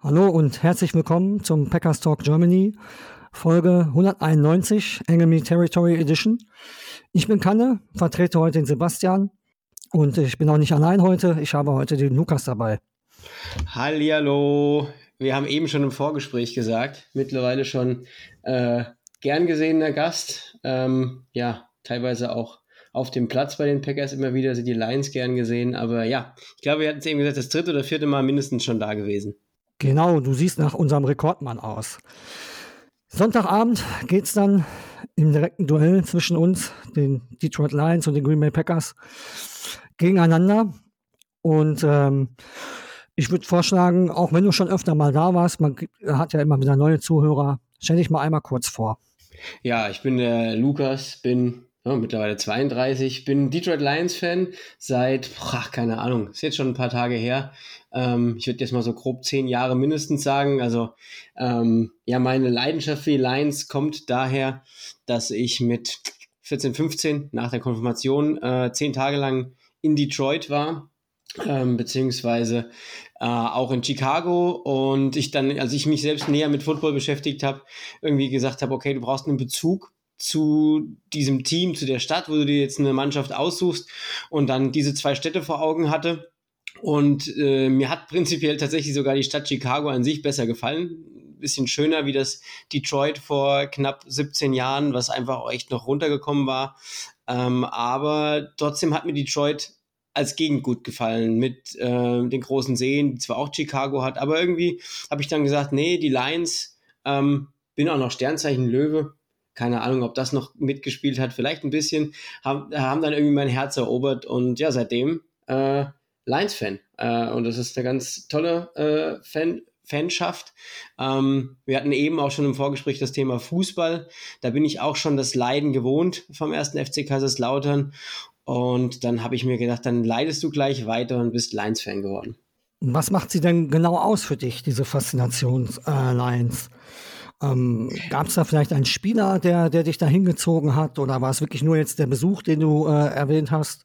Hallo und herzlich willkommen zum Packers Talk Germany, Folge 191, Enemy Territory Edition. Ich bin Kanne, vertrete heute den Sebastian und ich bin auch nicht allein heute, ich habe heute den Lukas dabei. Hallihallo, wir haben eben schon im Vorgespräch gesagt, mittlerweile schon äh, gern gesehener Gast, ähm, ja, teilweise auch auf dem Platz bei den Packers immer wieder sind die Lions gern gesehen. Aber ja, ich glaube, wir hatten es eben gesagt, das dritte oder vierte Mal mindestens schon da gewesen. Genau, du siehst nach unserem Rekordmann aus. Sonntagabend geht es dann im direkten Duell zwischen uns, den Detroit Lions und den Green Bay Packers, gegeneinander. Und ähm, ich würde vorschlagen, auch wenn du schon öfter mal da warst, man hat ja immer wieder neue Zuhörer, stell dich mal einmal kurz vor. Ja, ich bin der Lukas, bin ja, mittlerweile 32, bin Detroit Lions Fan seit, ach, keine Ahnung, ist jetzt schon ein paar Tage her. Ähm, ich würde jetzt mal so grob zehn Jahre mindestens sagen. Also ähm, ja, meine Leidenschaft für die Lions kommt daher, dass ich mit 14, 15 nach der Konfirmation äh, zehn Tage lang in Detroit war. Ähm, beziehungsweise äh, auch in Chicago und ich dann, als ich mich selbst näher mit Football beschäftigt habe, irgendwie gesagt habe, okay, du brauchst einen Bezug zu diesem Team, zu der Stadt, wo du dir jetzt eine Mannschaft aussuchst und dann diese zwei Städte vor Augen hatte. Und äh, mir hat prinzipiell tatsächlich sogar die Stadt Chicago an sich besser gefallen. bisschen schöner wie das Detroit vor knapp 17 Jahren, was einfach echt noch runtergekommen war. Ähm, aber trotzdem hat mir Detroit als Gegend gut gefallen mit äh, den großen Seen, die zwar auch Chicago hat, aber irgendwie habe ich dann gesagt, nee, die Lions, ähm, bin auch noch Sternzeichen Löwe, keine Ahnung, ob das noch mitgespielt hat, vielleicht ein bisschen, haben, haben dann irgendwie mein Herz erobert und ja, seitdem äh, Lions-Fan. Äh, und das ist eine ganz tolle äh, Fan, Fanschaft. Ähm, wir hatten eben auch schon im Vorgespräch das Thema Fußball. Da bin ich auch schon das Leiden gewohnt vom ersten FC Kaiserslautern. Und dann habe ich mir gedacht, dann leidest du gleich weiter und bist Lions-Fan geworden. Was macht sie denn genau aus für dich, diese Faszination äh, Lions? Ähm, Gab es da vielleicht einen Spieler, der, der dich da hingezogen hat? Oder war es wirklich nur jetzt der Besuch, den du äh, erwähnt hast?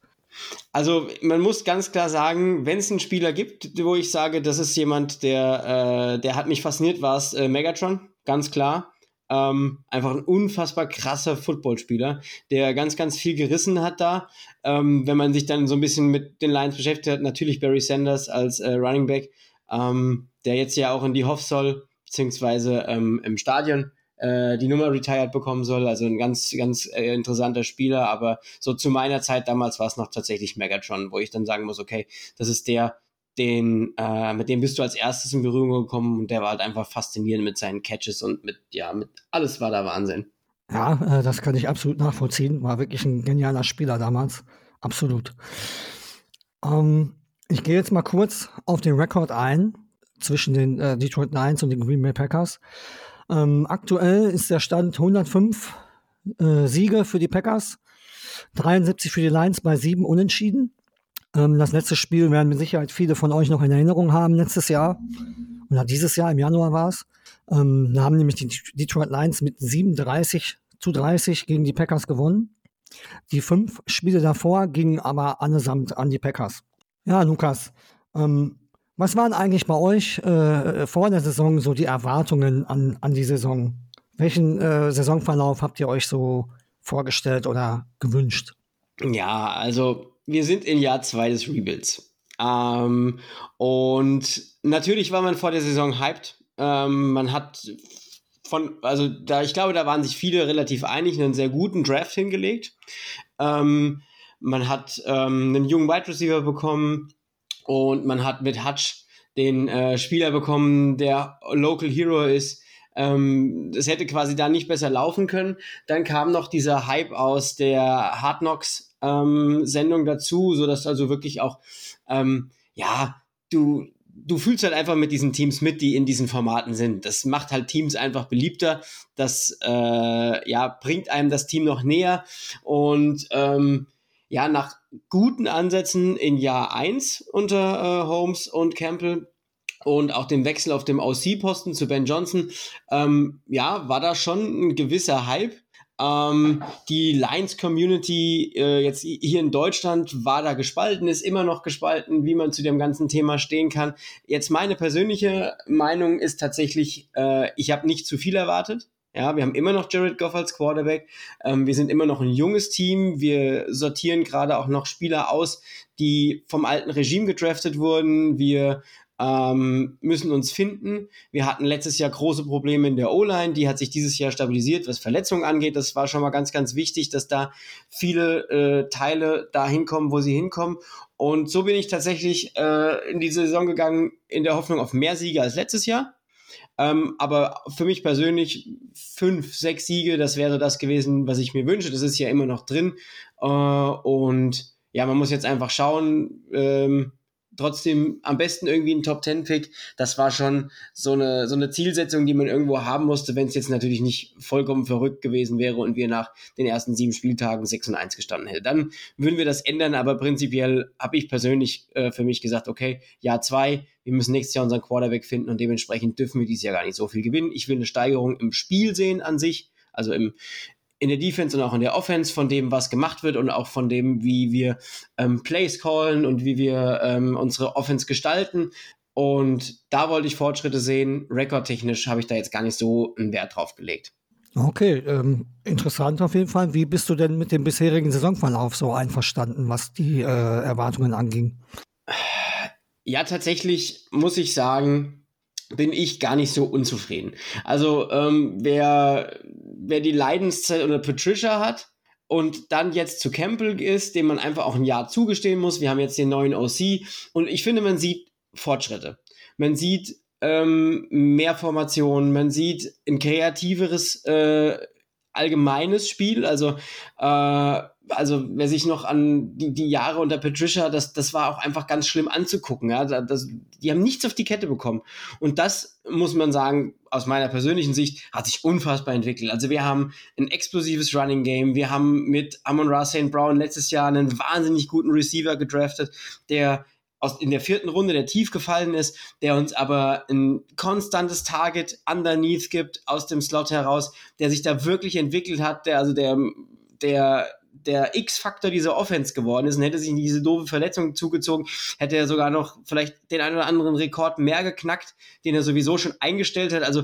Also man muss ganz klar sagen, wenn es einen Spieler gibt, wo ich sage, das ist jemand, der, äh, der hat mich fasziniert, war es äh, Megatron, ganz klar. Ähm, einfach ein unfassbar krasser Footballspieler, der ganz, ganz viel gerissen hat da. Ähm, wenn man sich dann so ein bisschen mit den Lions beschäftigt hat, natürlich Barry Sanders als äh, Running Back, ähm, der jetzt ja auch in die Hoff soll beziehungsweise ähm, im Stadion äh, die Nummer retired bekommen soll. Also ein ganz, ganz äh, interessanter Spieler. Aber so zu meiner Zeit damals war es noch tatsächlich Megatron, wo ich dann sagen muss, okay, das ist der, den, äh, mit dem bist du als erstes in Berührung gekommen und der war halt einfach faszinierend mit seinen Catches und mit, ja, mit alles war da Wahnsinn. Ja, äh, das kann ich absolut nachvollziehen. War wirklich ein genialer Spieler damals. Absolut. Ähm, ich gehe jetzt mal kurz auf den Rekord ein zwischen den äh, Detroit Lions und den Green Bay Packers. Ähm, aktuell ist der Stand 105 äh, Siege für die Packers, 73 für die Lions bei sieben Unentschieden. Ähm, das letzte Spiel werden mit Sicherheit viele von euch noch in Erinnerung haben, letztes Jahr. Oder dieses Jahr, im Januar war es. Ähm, da haben nämlich die Detroit Lions mit 37 zu 30 gegen die Packers gewonnen. Die fünf Spiele davor gingen aber allesamt an die Packers. Ja, Lukas, ähm, was waren eigentlich bei euch äh, vor der Saison so die Erwartungen an, an die Saison? Welchen äh, Saisonverlauf habt ihr euch so vorgestellt oder gewünscht? Ja, also wir sind in Jahr zwei des Rebuilds. Ähm, und natürlich war man vor der Saison hyped. Ähm, man hat von, also da, ich glaube, da waren sich viele relativ einig, einen sehr guten Draft hingelegt. Ähm, man hat ähm, einen jungen Wide Receiver bekommen, und man hat mit Hutch den äh, Spieler bekommen, der Local Hero ist. Ähm, es hätte quasi da nicht besser laufen können. Dann kam noch dieser Hype aus der Hard Knocks ähm, Sendung dazu, so dass also wirklich auch, ähm, ja, du, du fühlst halt einfach mit diesen Teams mit, die in diesen Formaten sind. Das macht halt Teams einfach beliebter. Das äh, ja, bringt einem das Team noch näher. Und ähm, ja, nach guten Ansätzen in Jahr 1 unter äh, Holmes und Campbell und auch dem Wechsel auf dem OC-Posten zu Ben Johnson, ähm, ja, war da schon ein gewisser Hype. Ähm, die Lions-Community äh, jetzt hier in Deutschland war da gespalten, ist immer noch gespalten, wie man zu dem ganzen Thema stehen kann. Jetzt meine persönliche Meinung ist tatsächlich, äh, ich habe nicht zu viel erwartet. Ja, wir haben immer noch Jared Goff als Quarterback. Ähm, wir sind immer noch ein junges Team. Wir sortieren gerade auch noch Spieler aus, die vom alten Regime gedraftet wurden. Wir ähm, müssen uns finden. Wir hatten letztes Jahr große Probleme in der O-Line, die hat sich dieses Jahr stabilisiert, was Verletzungen angeht. Das war schon mal ganz, ganz wichtig, dass da viele äh, Teile da hinkommen, wo sie hinkommen. Und so bin ich tatsächlich äh, in diese Saison gegangen in der Hoffnung auf mehr Siege als letztes Jahr. Ähm, aber für mich persönlich fünf, sechs Siege, das wäre das gewesen, was ich mir wünsche. Das ist ja immer noch drin. Äh, und ja, man muss jetzt einfach schauen, ähm, trotzdem am besten irgendwie ein Top 10 Pick. Das war schon so eine, so eine Zielsetzung, die man irgendwo haben musste, wenn es jetzt natürlich nicht vollkommen verrückt gewesen wäre und wir nach den ersten sieben Spieltagen 6 und 1 gestanden hätten. Dann würden wir das ändern, aber prinzipiell habe ich persönlich äh, für mich gesagt, okay, Jahr zwei, wir müssen nächstes Jahr unseren Quarterback finden und dementsprechend dürfen wir dieses Jahr gar nicht so viel gewinnen. Ich will eine Steigerung im Spiel sehen an sich, also im, in der Defense und auch in der Offense von dem, was gemacht wird und auch von dem, wie wir ähm, Plays callen und wie wir ähm, unsere Offense gestalten. Und da wollte ich Fortschritte sehen. Rekordtechnisch habe ich da jetzt gar nicht so einen Wert drauf gelegt. Okay, ähm, interessant auf jeden Fall. Wie bist du denn mit dem bisherigen Saisonverlauf so einverstanden, was die äh, Erwartungen anging? Ja, tatsächlich muss ich sagen, bin ich gar nicht so unzufrieden. Also ähm, wer, wer die Leidenszeit oder Patricia hat und dann jetzt zu Campbell ist, dem man einfach auch ein Jahr zugestehen muss. Wir haben jetzt den neuen OC und ich finde, man sieht Fortschritte. Man sieht ähm, mehr Formationen, man sieht ein kreativeres äh, allgemeines Spiel. Also äh, also wer sich noch an die, die Jahre unter Patricia, das, das war auch einfach ganz schlimm anzugucken. Ja? Das, die haben nichts auf die Kette bekommen. Und das muss man sagen, aus meiner persönlichen Sicht, hat sich unfassbar entwickelt. Also wir haben ein explosives Running Game. Wir haben mit Amon Ra St. Brown letztes Jahr einen wahnsinnig guten Receiver gedraftet, der aus, in der vierten Runde, der tief gefallen ist, der uns aber ein konstantes Target underneath gibt aus dem Slot heraus, der sich da wirklich entwickelt hat, der also der der der X-Faktor dieser Offense geworden ist und hätte sich diese doofe Verletzung zugezogen, hätte er sogar noch vielleicht den einen oder anderen Rekord mehr geknackt, den er sowieso schon eingestellt hat. Also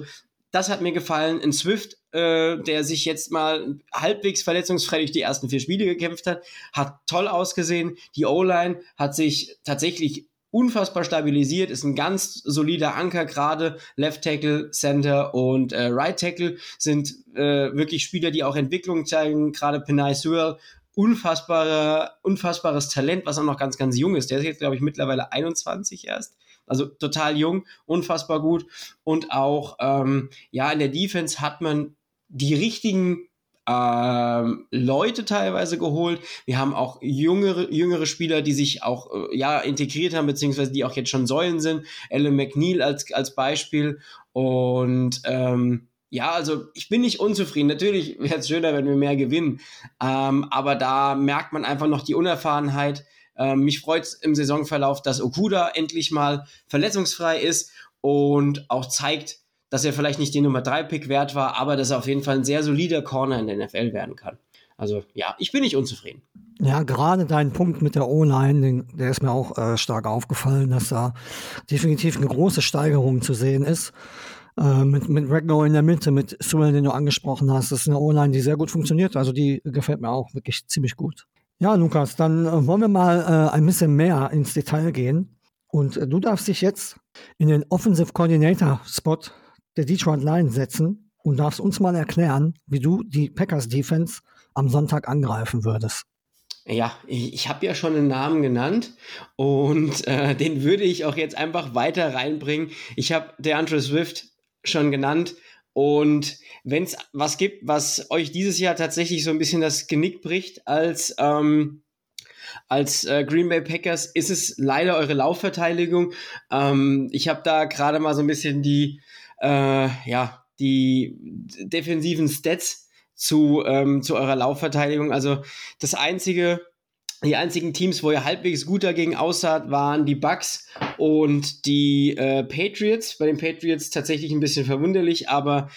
das hat mir gefallen. In Swift, äh, der sich jetzt mal halbwegs verletzungsfrei durch die ersten vier Spiele gekämpft hat, hat toll ausgesehen. Die O-Line hat sich tatsächlich unfassbar stabilisiert, ist ein ganz solider Anker, gerade Left Tackle, Center und äh, Right Tackle sind äh, wirklich Spieler, die auch Entwicklung zeigen, gerade Penay Sewell, unfassbare, unfassbares Talent, was auch noch ganz, ganz jung ist. Der ist jetzt, glaube ich, mittlerweile 21 erst. Also total jung, unfassbar gut. Und auch, ähm, ja, in der Defense hat man die richtigen ähm, Leute teilweise geholt. Wir haben auch jüngere, jüngere Spieler, die sich auch äh, ja, integriert haben, beziehungsweise die auch jetzt schon Säulen sind. Ellen McNeil als, als Beispiel. Und ähm, ja, also ich bin nicht unzufrieden. Natürlich wäre es schöner, wenn wir mehr gewinnen. Ähm, aber da merkt man einfach noch die Unerfahrenheit. Ähm, mich freut es im Saisonverlauf, dass Okuda endlich mal verletzungsfrei ist und auch zeigt, dass er vielleicht nicht den Nummer 3 Pick wert war, aber dass er auf jeden Fall ein sehr solider Corner in der NFL werden kann. Also ja, ich bin nicht unzufrieden. Ja, gerade dein Punkt mit der O-Line, der ist mir auch äh, stark aufgefallen, dass da definitiv eine große Steigerung zu sehen ist. Äh, mit, mit Regno in der Mitte, mit Sewell, den du angesprochen hast, das ist eine O-Line, die sehr gut funktioniert. Also die gefällt mir auch wirklich ziemlich gut. Ja, Lukas, dann äh, wollen wir mal äh, ein bisschen mehr ins Detail gehen. Und äh, du darfst dich jetzt in den Offensive Coordinator Spot der Detroit Lions setzen und darfst uns mal erklären, wie du die Packers Defense am Sonntag angreifen würdest. Ja, ich, ich habe ja schon einen Namen genannt und äh, den würde ich auch jetzt einfach weiter reinbringen. Ich habe DeAndre Swift schon genannt und wenn es was gibt, was euch dieses Jahr tatsächlich so ein bisschen das Genick bricht als ähm, Als äh, Green Bay Packers ist es leider eure Laufverteidigung. Ähm, ich habe da gerade mal so ein bisschen die, äh, ja, die defensiven Stats zu, ähm, zu eurer Laufverteidigung. Also das einzige, die einzigen Teams, wo ihr halbwegs gut dagegen aussah, waren die Bucks und die äh, Patriots. Bei den Patriots tatsächlich ein bisschen verwunderlich, aber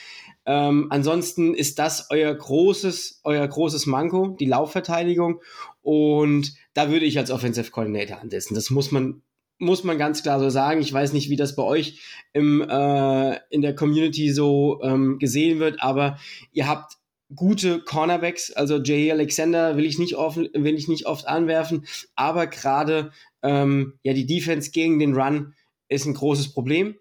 ähm, ansonsten ist das euer großes, euer großes Manko, die Laufverteidigung. Und da würde ich als Offensive Coordinator ansetzen. Das muss man muss man ganz klar so sagen. Ich weiß nicht, wie das bei euch im, äh, in der Community so ähm, gesehen wird, aber ihr habt gute Cornerbacks, also Jay Alexander will ich nicht oft, will ich nicht oft anwerfen, aber gerade ähm, ja die Defense gegen den Run ist ein großes Problem.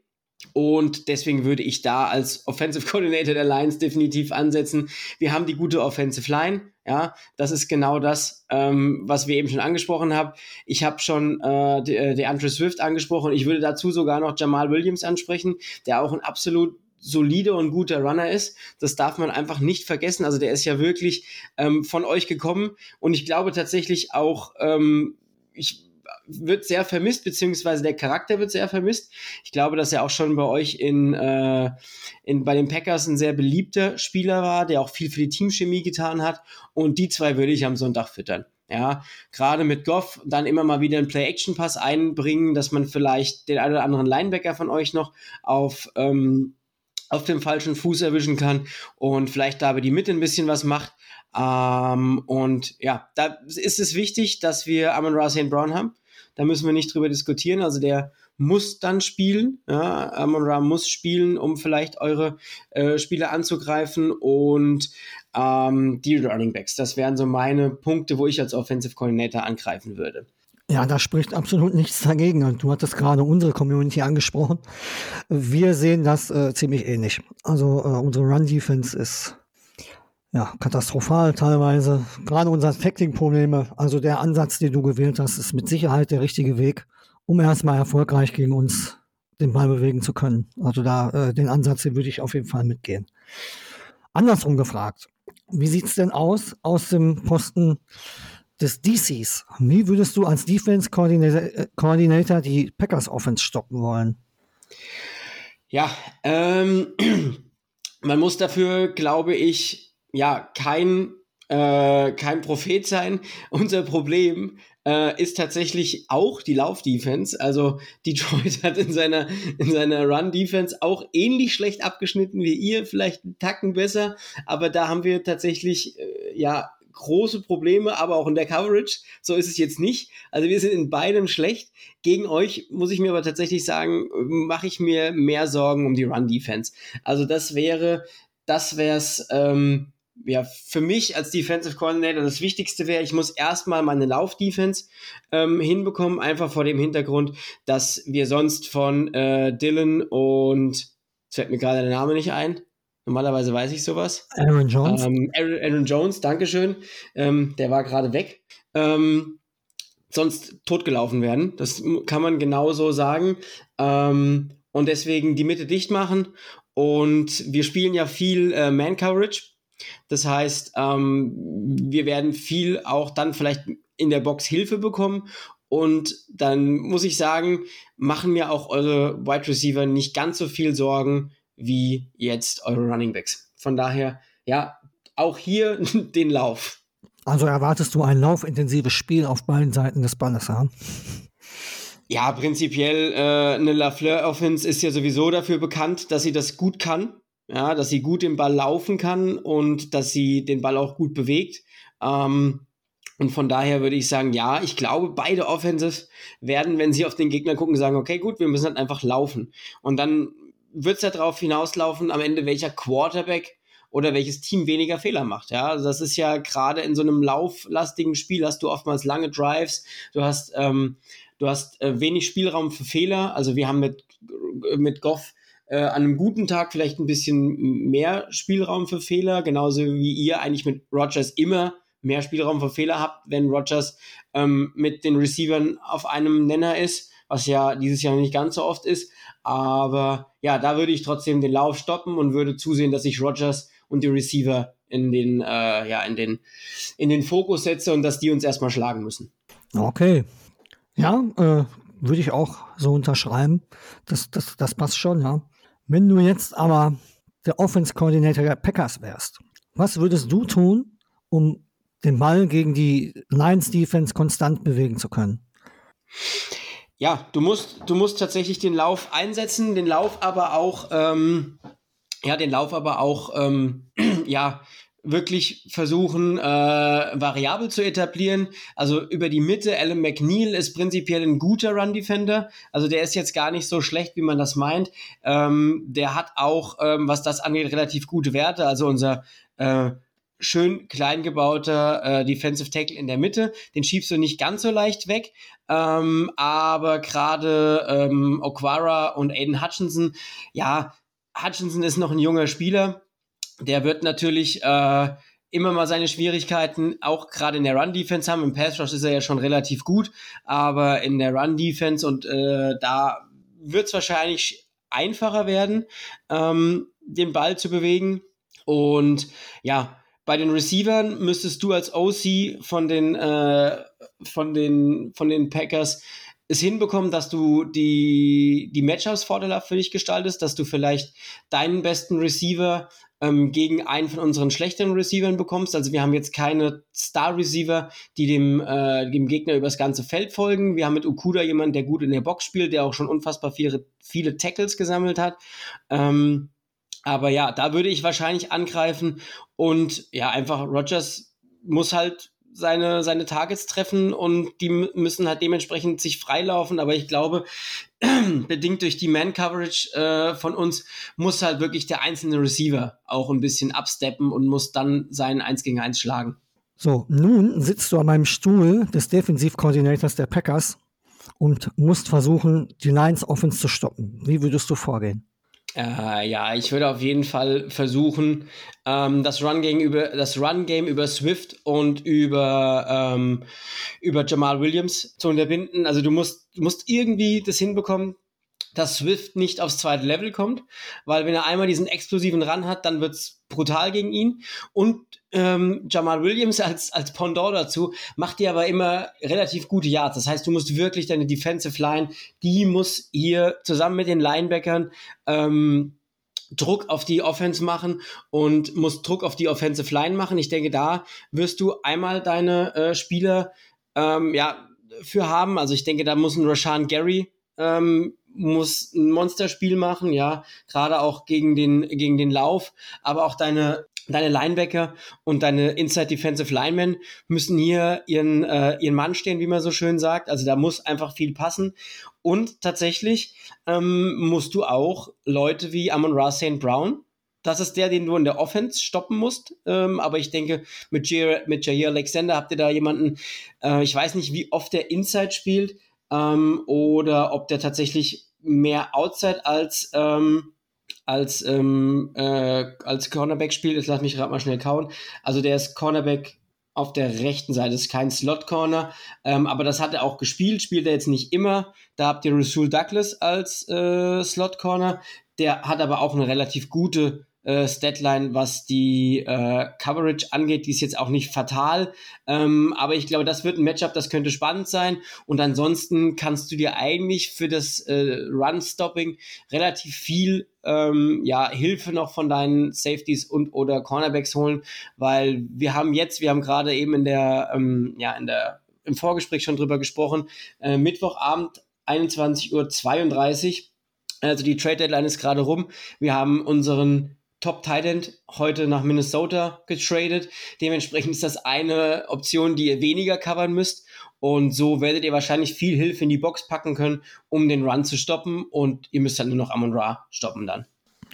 Und deswegen würde ich da als Offensive Coordinator der Lions definitiv ansetzen. Wir haben die gute Offensive Line. Ja, das ist genau das, ähm, was wir eben schon angesprochen haben. Ich habe schon äh, der äh, Andre Swift angesprochen. Ich würde dazu sogar noch Jamal Williams ansprechen, der auch ein absolut solide und guter Runner ist. Das darf man einfach nicht vergessen. Also der ist ja wirklich ähm, von euch gekommen und ich glaube tatsächlich auch, ähm, ich wird sehr vermisst, beziehungsweise der Charakter wird sehr vermisst. Ich glaube, dass er auch schon bei euch in, äh, in, bei den Packers ein sehr beliebter Spieler war, der auch viel für die Teamchemie getan hat. Und die zwei würde ich am Sonntag füttern. Ja, gerade mit Goff dann immer mal wieder einen Play-Action-Pass einbringen, dass man vielleicht den einen oder anderen Linebacker von euch noch auf, ähm, auf dem falschen Fuß erwischen kann und vielleicht da über die Mitte ein bisschen was macht. Ähm, und ja, da ist es wichtig, dass wir Amon Ra St. Brown haben. Da müssen wir nicht drüber diskutieren. Also der muss dann spielen. Ja, Amon Ra muss spielen, um vielleicht eure äh, Spiele anzugreifen. Und ähm, die Running Backs, das wären so meine Punkte, wo ich als Offensive Coordinator angreifen würde. Ja, da spricht absolut nichts dagegen. Und du hattest gerade unsere Community angesprochen. Wir sehen das äh, ziemlich ähnlich. Also äh, unsere Run-Defense ist ja, katastrophal teilweise. Gerade unsere Tackling-Probleme, also der Ansatz, den du gewählt hast, ist mit Sicherheit der richtige Weg, um erstmal erfolgreich gegen uns den Ball bewegen zu können. Also da äh, den Ansatz, den würde ich auf jeden Fall mitgehen. Andersrum gefragt, wie sieht's denn aus aus dem Posten des DCs? Wie würdest du als Defense Coordinator, Coordinator die Packers Offense stoppen wollen? Ja, ähm, man muss dafür, glaube ich, ja, kein, äh, kein Prophet sein. Unser Problem äh, ist tatsächlich auch die Laufdefense. Also Detroit hat in seiner, in seiner Run-Defense auch ähnlich schlecht abgeschnitten wie ihr, vielleicht einen Tacken besser, aber da haben wir tatsächlich, äh, ja, große Probleme, aber auch in der Coverage. So ist es jetzt nicht. Also wir sind in beidem schlecht. Gegen euch muss ich mir aber tatsächlich sagen, mache ich mir mehr Sorgen um die Run-Defense. Also das wäre, das wäre es, ähm, ja, für mich als Defensive Coordinator das Wichtigste wäre, ich muss erstmal meine Lauf-Defense ähm, hinbekommen, einfach vor dem Hintergrund, dass wir sonst von äh, Dylan und, jetzt fällt mir gerade der Name nicht ein, normalerweise weiß ich sowas. Aaron Jones. Ähm, Aaron, Aaron, Jones, Dankeschön, ähm, der war gerade weg. Ähm, sonst totgelaufen werden, das kann man genauso sagen. Ähm, und deswegen die Mitte dicht machen. Und wir spielen ja viel äh, Man-Coverage das heißt, ähm, wir werden viel auch dann vielleicht in der Box Hilfe bekommen. Und dann muss ich sagen, machen mir auch eure Wide Receiver nicht ganz so viel Sorgen wie jetzt eure Running Backs. Von daher, ja, auch hier den Lauf. Also erwartest du ein laufintensives Spiel auf beiden Seiten des Balles, ja? Ja, prinzipiell äh, eine Lafleur Offense ist ja sowieso dafür bekannt, dass sie das gut kann ja, dass sie gut den Ball laufen kann und dass sie den Ball auch gut bewegt. Ähm, und von daher würde ich sagen, ja, ich glaube, beide Offenses werden, wenn sie auf den Gegner gucken, sagen, okay, gut, wir müssen halt einfach laufen. Und dann wird es ja darauf hinauslaufen, am Ende welcher Quarterback oder welches Team weniger Fehler macht. Ja, also das ist ja gerade in so einem lauflastigen Spiel hast du oftmals lange Drives, du hast, ähm, du hast äh, wenig Spielraum für Fehler. Also wir haben mit, mit Goff äh, an einem guten Tag vielleicht ein bisschen mehr Spielraum für Fehler, genauso wie ihr eigentlich mit Rogers immer mehr Spielraum für Fehler habt, wenn Rogers ähm, mit den Receivern auf einem Nenner ist, was ja dieses Jahr nicht ganz so oft ist. Aber ja, da würde ich trotzdem den Lauf stoppen und würde zusehen, dass ich Rogers und die Receiver in den, äh, ja, in den, in den Fokus setze und dass die uns erstmal schlagen müssen. Okay. Ja, äh, würde ich auch so unterschreiben. Das, das, das passt schon, ja. Wenn du jetzt aber der Offense Coordinator der Packers wärst, was würdest du tun, um den Ball gegen die Lions Defense konstant bewegen zu können? Ja, du musst, du musst tatsächlich den Lauf einsetzen, den Lauf aber auch, ähm, ja, den Lauf aber auch, ähm, ja, wirklich versuchen, äh, variabel zu etablieren. Also über die Mitte, Alan McNeil ist prinzipiell ein guter Run-Defender. Also der ist jetzt gar nicht so schlecht, wie man das meint. Ähm, der hat auch, ähm, was das angeht, relativ gute Werte. Also unser äh, schön klein gebauter äh, Defensive Tackle in der Mitte. Den schiebst du nicht ganz so leicht weg. Ähm, aber gerade ähm, Okwara und Aiden Hutchinson, ja, Hutchinson ist noch ein junger Spieler der wird natürlich äh, immer mal seine Schwierigkeiten, auch gerade in der Run-Defense haben. Im Pass-Rush ist er ja schon relativ gut, aber in der Run-Defense und äh, da wird es wahrscheinlich einfacher werden, ähm, den Ball zu bewegen. Und ja, bei den Receivern müsstest du als OC von den, äh, von den, von den Packers es hinbekommen, dass du die, die Matchups vorteilhaft für dich gestaltest, dass du vielleicht deinen besten Receiver ähm, gegen einen von unseren schlechteren Receivern bekommst. Also wir haben jetzt keine Star-Receiver, die dem, äh, dem Gegner übers ganze Feld folgen. Wir haben mit Okuda jemanden, der gut in der Box spielt, der auch schon unfassbar viele, viele Tackles gesammelt hat. Ähm, aber ja, da würde ich wahrscheinlich angreifen und ja, einfach Rogers muss halt seine, seine Targets treffen und die müssen halt dementsprechend sich freilaufen. Aber ich glaube, bedingt durch die Man-Coverage äh, von uns, muss halt wirklich der einzelne Receiver auch ein bisschen absteppen und muss dann seinen 1 gegen 1 schlagen. So, nun sitzt du an meinem Stuhl des Defensivkoordinators der Packers und musst versuchen, die Lions Offense zu stoppen. Wie würdest du vorgehen? Äh, ja, ich würde auf jeden Fall versuchen, ähm, das Run-Game über, das Run-Game über Swift und über, ähm, über Jamal Williams zu unterbinden. Also du musst, du musst irgendwie das hinbekommen, dass Swift nicht aufs zweite Level kommt, weil wenn er einmal diesen explosiven Run hat, dann wird's brutal gegen ihn. Und ähm, Jamal Williams als, als Pendant dazu macht dir aber immer relativ gute Yards. Das heißt, du musst wirklich deine Defensive Line, die muss hier zusammen mit den Linebackern ähm, Druck auf die Offense machen und muss Druck auf die Offensive Line machen. Ich denke, da wirst du einmal deine äh, Spieler ähm, ja, für haben. Also ich denke, da muss ein Rashan Gary ähm, muss ein Monsterspiel machen, ja, gerade auch gegen den, gegen den Lauf, aber auch deine, deine Linebacker und deine Inside Defensive Linemen müssen hier ihren, äh, ihren Mann stehen, wie man so schön sagt. Also da muss einfach viel passen. Und tatsächlich ähm, musst du auch Leute wie Amon Ra St. Brown, das ist der, den du in der Offense stoppen musst. Ähm, aber ich denke, mit Jair, mit Jair Alexander habt ihr da jemanden, äh, ich weiß nicht, wie oft der Inside spielt, ähm, oder ob der tatsächlich mehr Outside als ähm, als ähm, äh, als Cornerback spielt. Jetzt lass mich gerade mal schnell kauen. Also der ist Cornerback auf der rechten Seite, ist kein Slot Corner, ähm, aber das hat er auch gespielt. Spielt er jetzt nicht immer. Da habt ihr Rasul Douglas als äh, Slot Corner. Der hat aber auch eine relativ gute äh, Statline, was die äh, Coverage angeht. Die ist jetzt auch nicht fatal, ähm, aber ich glaube, das wird ein Matchup, das könnte spannend sein. Und ansonsten kannst du dir eigentlich für das äh, Run-Stopping relativ viel ähm, ja, Hilfe noch von deinen Safeties und oder Cornerbacks holen, weil wir haben jetzt, wir haben gerade eben in der, ähm, ja, in der, im Vorgespräch schon drüber gesprochen, äh, Mittwochabend 21.32 Uhr. Also die Trade Deadline ist gerade rum. Wir haben unseren Top Tight heute nach Minnesota getradet. Dementsprechend ist das eine Option, die ihr weniger covern müsst. Und so werdet ihr wahrscheinlich viel Hilfe in die Box packen können, um den Run zu stoppen. Und ihr müsst dann nur noch Amon Ra stoppen dann.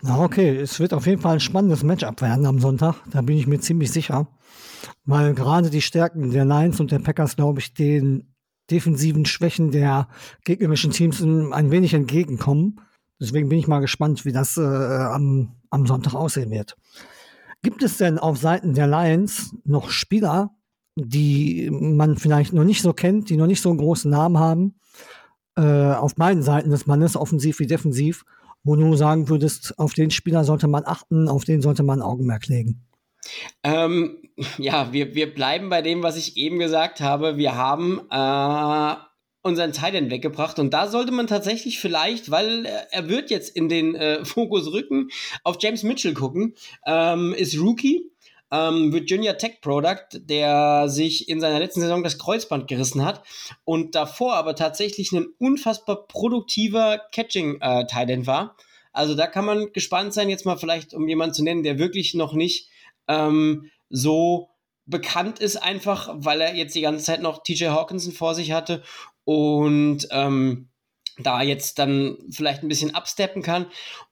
Okay, es wird auf jeden Fall ein spannendes Matchup werden am Sonntag. Da bin ich mir ziemlich sicher. Weil gerade die Stärken der Lions und der Packers, glaube ich, den defensiven Schwächen der gegnerischen Teams ein wenig entgegenkommen. Deswegen bin ich mal gespannt, wie das äh, am, am Sonntag aussehen wird. Gibt es denn auf Seiten der Lions noch Spieler, die man vielleicht noch nicht so kennt, die noch nicht so einen großen Namen haben, äh, auf beiden Seiten des Mannes, offensiv wie defensiv, wo du sagen würdest, auf den Spieler sollte man achten, auf den sollte man Augenmerk legen? Ähm, ja, wir, wir bleiben bei dem, was ich eben gesagt habe. Wir haben äh, unseren Titan weggebracht und da sollte man tatsächlich vielleicht, weil er wird jetzt in den äh, Fokus rücken, auf James Mitchell gucken. Ähm, ist Rookie. Ähm, Virginia Tech Product, der sich in seiner letzten Saison das Kreuzband gerissen hat und davor aber tatsächlich ein unfassbar produktiver Catching äh, Titan war. Also da kann man gespannt sein, jetzt mal vielleicht, um jemanden zu nennen, der wirklich noch nicht ähm, so bekannt ist, einfach weil er jetzt die ganze Zeit noch TJ Hawkinson vor sich hatte und ähm, da jetzt dann vielleicht ein bisschen absteppen kann.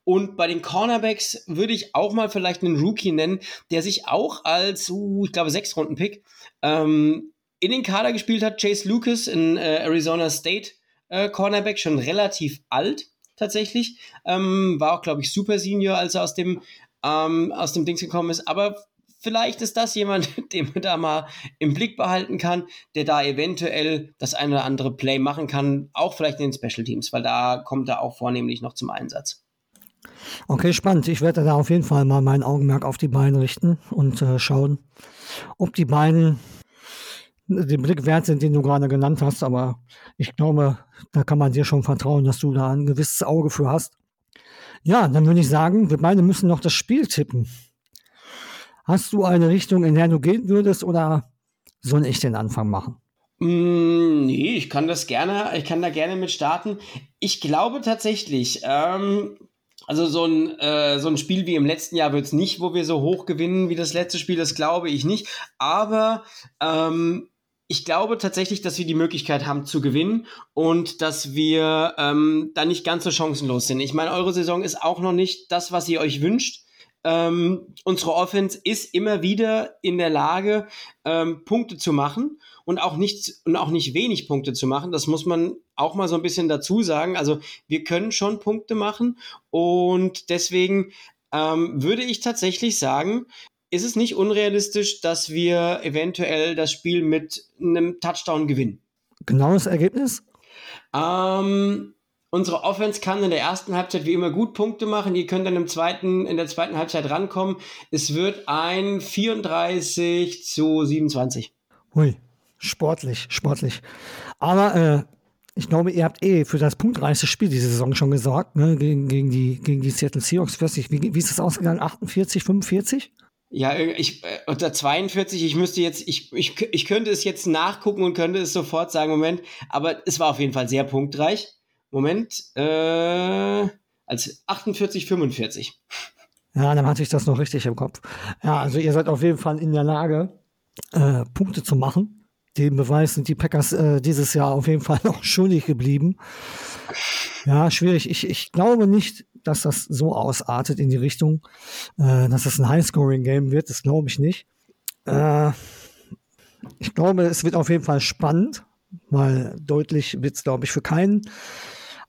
Und bei den Cornerbacks würde ich auch mal vielleicht einen Rookie nennen, der sich auch als, uh, ich glaube, sechs Runden Pick ähm, in den Kader gespielt hat. Chase Lucas in äh, Arizona State äh, Cornerback, schon relativ alt tatsächlich. Ähm, war auch, glaube ich, Super Senior, als er aus dem ähm, aus dem Dings gekommen ist. Aber vielleicht ist das jemand, den man da mal im Blick behalten kann, der da eventuell das eine oder andere Play machen kann, auch vielleicht in den Special Teams, weil da kommt er auch vornehmlich noch zum Einsatz. Okay, spannend. Ich werde da auf jeden Fall mal mein Augenmerk auf die beiden richten und äh, schauen, ob die beiden den Blick wert sind, den du gerade genannt hast. Aber ich glaube, da kann man dir schon vertrauen, dass du da ein gewisses Auge für hast. Ja, dann würde ich sagen, wir beide müssen noch das Spiel tippen. Hast du eine Richtung, in der du gehen würdest oder soll ich den Anfang machen? Mm, nee, ich kann das gerne, ich kann da gerne mit starten. Ich glaube tatsächlich, ähm, also so ein, äh, so ein Spiel wie im letzten Jahr wird es nicht, wo wir so hoch gewinnen wie das letzte Spiel, das glaube ich nicht. Aber ähm, ich glaube tatsächlich, dass wir die Möglichkeit haben zu gewinnen und dass wir ähm, da nicht ganz so chancenlos sind. Ich meine, eure Saison ist auch noch nicht das, was ihr euch wünscht. Ähm, unsere Offense ist immer wieder in der Lage, ähm, Punkte zu machen und auch nicht und auch nicht wenig Punkte zu machen. Das muss man auch mal so ein bisschen dazu sagen. Also wir können schon Punkte machen und deswegen ähm, würde ich tatsächlich sagen, ist es nicht unrealistisch, dass wir eventuell das Spiel mit einem Touchdown gewinnen. Genaues Ergebnis? Ähm, unsere Offense kann in der ersten Halbzeit wie immer gut Punkte machen. Die können dann im zweiten, in der zweiten Halbzeit rankommen. Es wird ein 34 zu 27. Hui, sportlich, sportlich. Aber äh, ich glaube, ihr habt eh für das punktreichste Spiel diese Saison schon gesorgt, ne? gegen, gegen, die, gegen die Seattle Seahawks. Wie, wie ist das ausgegangen? 48, 45? Ja, ich, äh, unter 42, ich müsste jetzt, ich, ich, ich könnte es jetzt nachgucken und könnte es sofort sagen, Moment, aber es war auf jeden Fall sehr punktreich. Moment, äh, als 48, 45. Ja, dann hatte ich das noch richtig im Kopf. Ja, also ihr seid auf jeden Fall in der Lage, äh, Punkte zu machen. Den Beweis sind die Packers äh, dieses Jahr auf jeden Fall noch schuldig geblieben. Ja, schwierig. Ich, ich glaube nicht, dass das so ausartet in die Richtung, äh, dass es ein High-Scoring-Game wird. Das glaube ich nicht. Äh, ich glaube, es wird auf jeden Fall spannend, weil deutlich wird es, glaube ich, für keinen.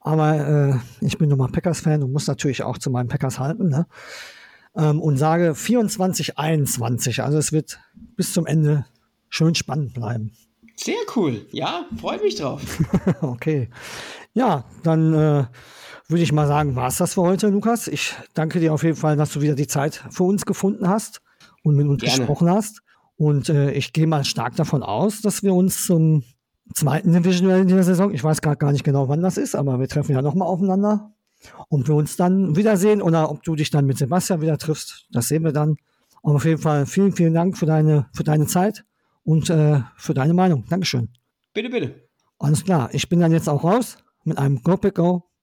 Aber äh, ich bin nun mal Packers-Fan und muss natürlich auch zu meinen Packers halten. Ne? Ähm, und sage 24-21. Also es wird bis zum Ende schön spannend bleiben. Sehr cool. Ja, freue mich drauf. okay. Ja, dann äh, würde ich mal sagen, war es das für heute, Lukas. Ich danke dir auf jeden Fall, dass du wieder die Zeit für uns gefunden hast und mit uns Gerne. gesprochen hast. Und äh, ich gehe mal stark davon aus, dass wir uns zum zweiten Division in dieser Saison, ich weiß gerade gar nicht genau, wann das ist, aber wir treffen ja nochmal aufeinander. Und wir uns dann wiedersehen oder ob du dich dann mit Sebastian wieder triffst, das sehen wir dann. Und auf jeden Fall vielen, vielen Dank für deine, für deine Zeit und äh, für deine Meinung. Dankeschön. Bitte, bitte. Alles klar. Ich bin dann jetzt auch raus mit einem Go Pick Go